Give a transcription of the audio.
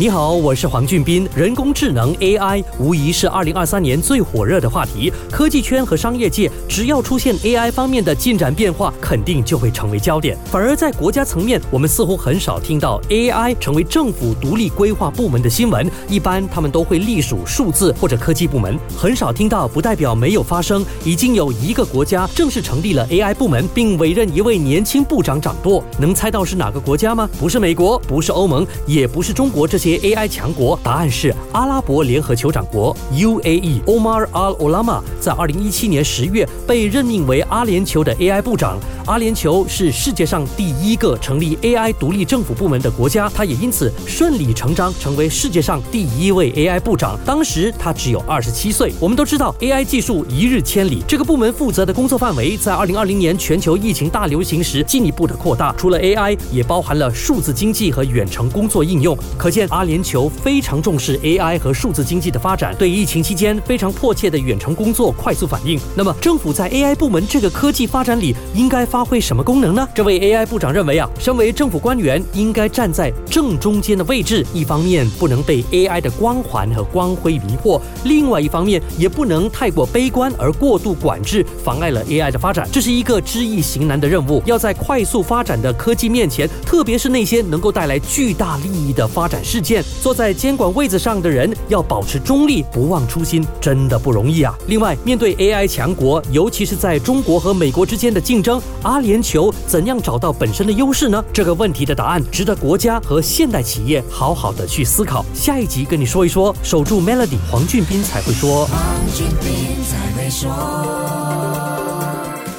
你好，我是黄俊斌。人工智能 AI 无疑是二零二三年最火热的话题。科技圈和商业界，只要出现 AI 方面的进展变化，肯定就会成为焦点。反而在国家层面，我们似乎很少听到 AI 成为政府独立规划部门的新闻。一般他们都会隶属数字或者科技部门，很少听到，不代表没有发生。已经有一个国家正式成立了 AI 部门，并委任一位年轻部长掌舵。能猜到是哪个国家吗？不是美国，不是欧盟，也不是中国这些。AI 强国，答案是阿拉伯联合酋长国 UAE。Omar Al Olama 在二零一七年十月被任命为阿联酋的 AI 部长。阿联酋是世界上第一个成立 AI 独立政府部门的国家，他也因此顺理成章成为世界上第一位 AI 部长。当时他只有二十七岁。我们都知道，AI 技术一日千里，这个部门负责的工作范围在二零二零年全球疫情大流行时进一步的扩大，除了 AI，也包含了数字经济和远程工作应用。可见阿阿联酋非常重视 AI 和数字经济的发展，对疫情期间非常迫切的远程工作快速反应。那么，政府在 AI 部门这个科技发展里应该发挥什么功能呢？这位 AI 部长认为啊，身为政府官员，应该站在正中间的位置，一方面不能被 AI 的光环和光辉迷惑，另外一方面也不能太过悲观而过度管制，妨碍了 AI 的发展。这是一个知易行难的任务，要在快速发展的科技面前，特别是那些能够带来巨大利益的发展事坐在监管位子上的人要保持中立，不忘初心，真的不容易啊。另外，面对 AI 强国，尤其是在中国和美国之间的竞争，阿联酋怎样找到本身的优势呢？这个问题的答案值得国家和现代企业好好的去思考。下一集跟你说一说，守住 Melody，黄俊斌才会说。黄俊斌才会说。